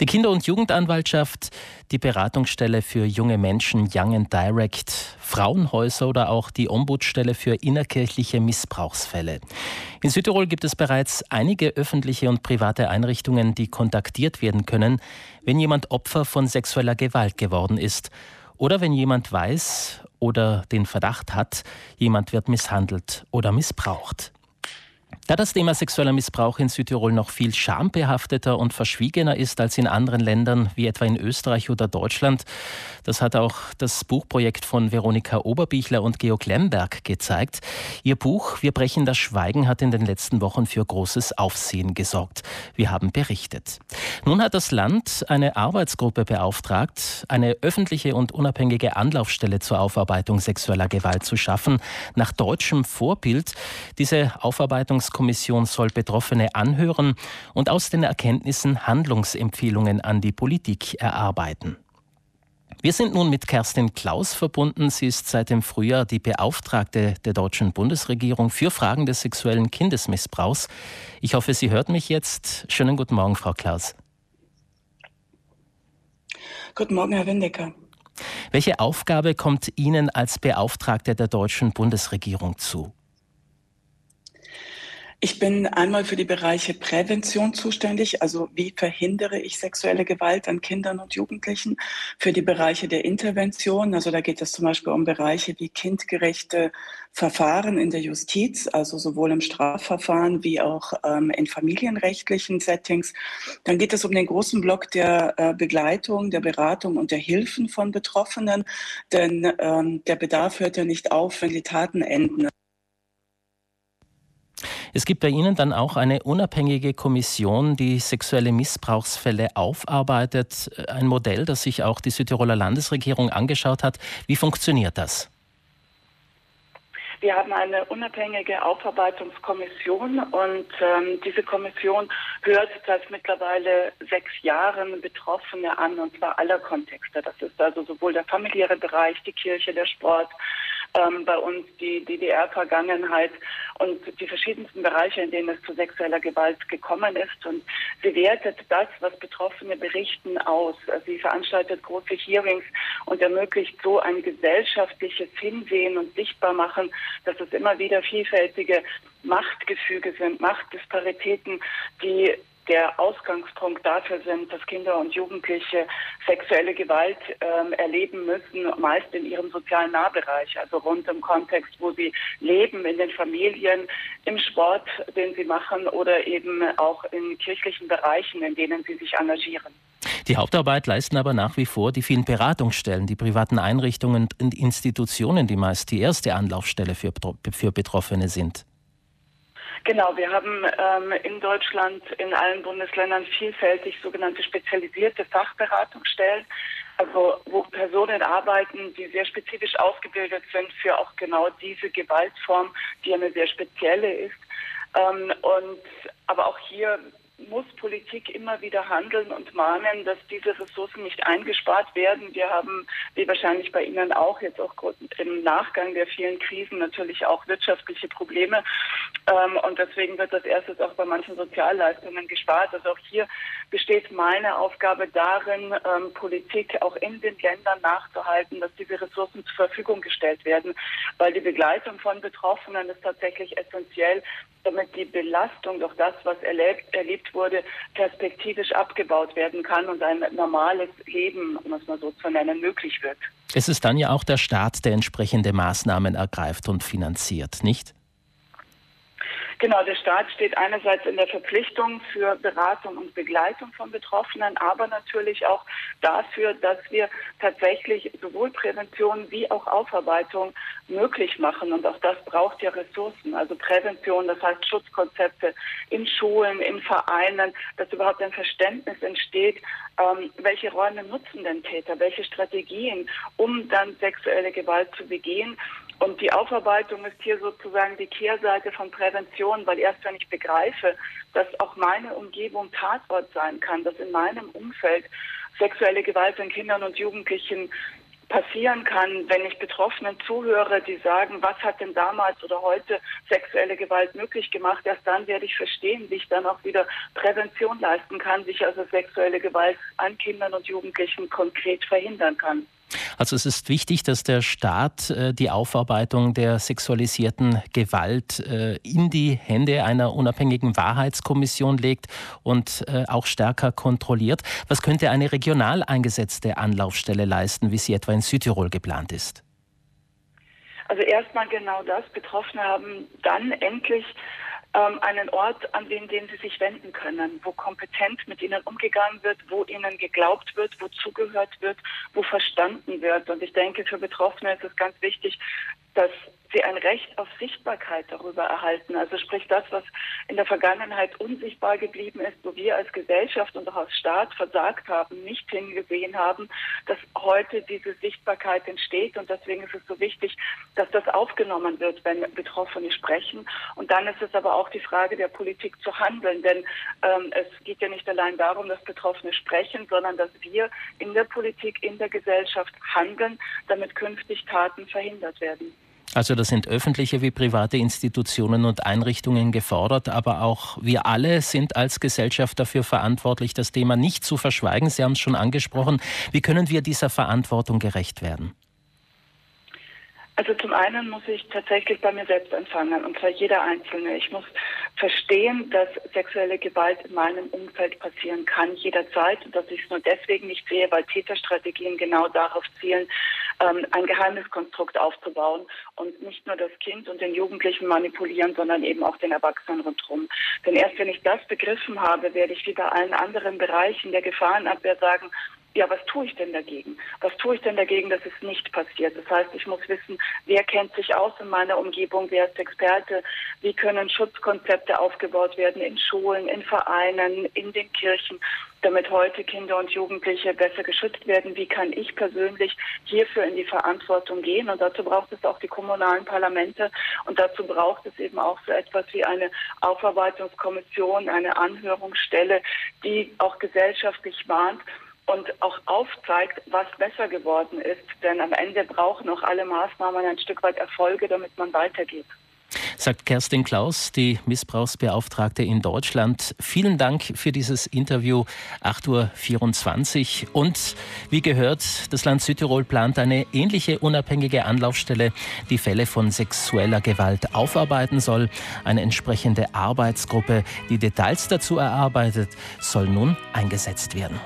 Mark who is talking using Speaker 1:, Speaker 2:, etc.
Speaker 1: Die Kinder- und Jugendanwaltschaft, die Beratungsstelle für junge Menschen Young and Direct, Frauenhäuser oder auch die Ombudsstelle für innerkirchliche Missbrauchsfälle. In Südtirol gibt es bereits einige öffentliche und private Einrichtungen, die kontaktiert werden können, wenn jemand Opfer von sexueller Gewalt geworden ist oder wenn jemand weiß oder den Verdacht hat, jemand wird misshandelt oder missbraucht. Da das Thema sexueller Missbrauch in Südtirol noch viel schambehafteter und verschwiegener ist als in anderen Ländern, wie etwa in Österreich oder Deutschland, das hat auch das Buchprojekt von Veronika Oberbichler und Georg Lemberg gezeigt. Ihr Buch Wir brechen das Schweigen hat in den letzten Wochen für großes Aufsehen gesorgt. Wir haben berichtet. Nun hat das Land eine Arbeitsgruppe beauftragt, eine öffentliche und unabhängige Anlaufstelle zur Aufarbeitung sexueller Gewalt zu schaffen, nach deutschem Vorbild. Diese Aufarbeitungs Kommission soll Betroffene anhören und aus den Erkenntnissen Handlungsempfehlungen an die Politik erarbeiten. Wir sind nun mit Kerstin Klaus verbunden. Sie ist seit dem Frühjahr die Beauftragte der deutschen Bundesregierung für Fragen des sexuellen Kindesmissbrauchs. Ich hoffe, Sie hört mich jetzt. Schönen guten Morgen, Frau Klaus.
Speaker 2: Guten Morgen, Herr Windecker.
Speaker 1: Welche Aufgabe kommt Ihnen als Beauftragte der deutschen Bundesregierung zu?
Speaker 2: Ich bin einmal für die Bereiche Prävention zuständig, also wie verhindere ich sexuelle Gewalt an Kindern und Jugendlichen, für die Bereiche der Intervention, also da geht es zum Beispiel um Bereiche wie kindgerechte Verfahren in der Justiz, also sowohl im Strafverfahren wie auch ähm, in familienrechtlichen Settings. Dann geht es um den großen Block der äh, Begleitung, der Beratung und der Hilfen von Betroffenen, denn ähm, der Bedarf hört ja nicht auf, wenn die Taten enden.
Speaker 1: Es gibt bei Ihnen dann auch eine unabhängige Kommission, die sexuelle Missbrauchsfälle aufarbeitet. Ein Modell, das sich auch die Südtiroler Landesregierung angeschaut hat. Wie funktioniert das?
Speaker 2: Wir haben eine unabhängige Aufarbeitungskommission und ähm, diese Kommission hört seit mittlerweile sechs Jahren Betroffene an und zwar aller Kontexte. Das ist also sowohl der familiäre Bereich, die Kirche, der Sport, ähm, bei uns die DDR-Vergangenheit und die verschiedensten Bereiche, in denen es zu sexueller Gewalt gekommen ist. Und sie wertet das, was Betroffene berichten, aus. Sie veranstaltet große Hearings und ermöglicht so ein gesellschaftliches Hinsehen und Sichtbarmachen, dass es immer wieder vielfältige Machtgefüge sind, Machtdisparitäten, die der Ausgangspunkt dafür sind, dass Kinder und Jugendliche sexuelle Gewalt ähm, erleben müssen, meist in ihrem sozialen Nahbereich, also rund im Kontext, wo sie leben, in den Familien, im Sport, den sie machen oder eben auch in kirchlichen Bereichen, in denen sie sich engagieren.
Speaker 1: Die Hauptarbeit leisten aber nach wie vor die vielen Beratungsstellen, die privaten Einrichtungen und Institutionen, die meist die erste Anlaufstelle für, für Betroffene sind.
Speaker 2: Genau, wir haben ähm, in Deutschland in allen Bundesländern vielfältig sogenannte spezialisierte Fachberatungsstellen, also wo Personen arbeiten, die sehr spezifisch ausgebildet sind für auch genau diese Gewaltform, die eine sehr spezielle ist. Ähm, und aber auch hier muss Politik immer wieder handeln und mahnen, dass diese Ressourcen nicht eingespart werden. Wir haben, wie wahrscheinlich bei Ihnen auch, jetzt auch im Nachgang der vielen Krisen natürlich auch wirtschaftliche Probleme. Ähm, und deswegen wird das erstes auch bei manchen Sozialleistungen gespart. Also auch hier besteht meine Aufgabe darin, ähm, Politik auch in den Ländern nachzuhalten, dass diese Ressourcen zur Verfügung gestellt werden, weil die Begleitung von Betroffenen ist tatsächlich essentiell, damit die Belastung durch das, was erlebt, erlebt wurde, perspektivisch abgebaut werden kann und ein normales Leben, um es mal so zu nennen, möglich wird.
Speaker 1: Es ist dann ja auch der Staat, der entsprechende Maßnahmen ergreift und finanziert, nicht?
Speaker 2: Genau, der Staat steht einerseits in der Verpflichtung für Beratung und Begleitung von Betroffenen, aber natürlich auch dafür, dass wir tatsächlich sowohl Prävention wie auch Aufarbeitung möglich machen. Und auch das braucht ja Ressourcen. Also Prävention, das heißt Schutzkonzepte in Schulen, in Vereinen, dass überhaupt ein Verständnis entsteht, ähm, welche Räume nutzen denn Täter, welche Strategien, um dann sexuelle Gewalt zu begehen und die Aufarbeitung ist hier sozusagen die Kehrseite von Prävention, weil erst wenn ich begreife, dass auch meine Umgebung Tatort sein kann, dass in meinem Umfeld sexuelle Gewalt an Kindern und Jugendlichen passieren kann, wenn ich Betroffenen zuhöre, die sagen, was hat denn damals oder heute sexuelle Gewalt möglich gemacht, erst dann werde ich verstehen, wie ich dann auch wieder Prävention leisten kann, wie ich also sexuelle Gewalt an Kindern und Jugendlichen konkret verhindern kann.
Speaker 1: Also es ist wichtig, dass der Staat äh, die Aufarbeitung der sexualisierten Gewalt äh, in die Hände einer unabhängigen Wahrheitskommission legt und äh, auch stärker kontrolliert. Was könnte eine regional eingesetzte Anlaufstelle leisten, wie sie etwa in Südtirol geplant ist?
Speaker 2: Also erstmal genau das. Betroffene haben dann endlich ähm, einen Ort, an den, den sie sich wenden können, wo kompetent mit ihnen umgegangen wird, wo ihnen geglaubt wird, wo zugehört wird, wo verstanden wird. Und ich denke, für Betroffene ist es ganz wichtig, dass sie ein Recht auf Sichtbarkeit darüber erhalten. Also sprich das, was in der Vergangenheit unsichtbar geblieben ist, wo wir als Gesellschaft und auch als Staat versagt haben, nicht hingesehen haben, dass heute diese Sichtbarkeit entsteht. Und deswegen ist es so wichtig, dass das aufgenommen wird, wenn Betroffene sprechen. Und dann ist es aber auch die Frage der Politik zu handeln. Denn ähm, es geht ja nicht allein darum, dass Betroffene sprechen, sondern dass wir in der Politik, in der Gesellschaft handeln, damit künftig Taten verhindert werden.
Speaker 1: Also da sind öffentliche wie private Institutionen und Einrichtungen gefordert, aber auch wir alle sind als Gesellschaft dafür verantwortlich, das Thema nicht zu verschweigen. Sie haben es schon angesprochen. Wie können wir dieser Verantwortung gerecht werden?
Speaker 2: Also zum einen muss ich tatsächlich bei mir selbst anfangen, und zwar jeder Einzelne. Ich muss verstehen, dass sexuelle Gewalt in meinem Umfeld passieren kann, jederzeit, und dass ich es nur deswegen nicht sehe, weil Täterstrategien genau darauf zielen, ähm, ein Geheimniskonstrukt aufzubauen und nicht nur das Kind und den Jugendlichen manipulieren, sondern eben auch den Erwachsenen rundherum. Denn erst wenn ich das begriffen habe, werde ich wie bei allen anderen Bereichen der Gefahrenabwehr sagen, ja, was tue ich denn dagegen? Was tue ich denn dagegen, dass es nicht passiert? Das heißt, ich muss wissen, wer kennt sich aus in meiner Umgebung, wer ist Experte, wie können Schutzkonzepte aufgebaut werden in Schulen, in Vereinen, in den Kirchen, damit heute Kinder und Jugendliche besser geschützt werden. Wie kann ich persönlich hierfür in die Verantwortung gehen? Und dazu braucht es auch die kommunalen Parlamente und dazu braucht es eben auch so etwas wie eine Aufarbeitungskommission, eine Anhörungsstelle, die auch gesellschaftlich warnt und auch aufzeigt, was besser geworden ist. Denn am Ende brauchen auch alle Maßnahmen ein Stück weit Erfolge, damit man weitergeht.
Speaker 1: Sagt Kerstin Klaus, die Missbrauchsbeauftragte in Deutschland. Vielen Dank für dieses Interview. 8.24 Uhr. Und wie gehört, das Land Südtirol plant eine ähnliche unabhängige Anlaufstelle, die Fälle von sexueller Gewalt aufarbeiten soll. Eine entsprechende Arbeitsgruppe, die Details dazu erarbeitet, soll nun eingesetzt werden.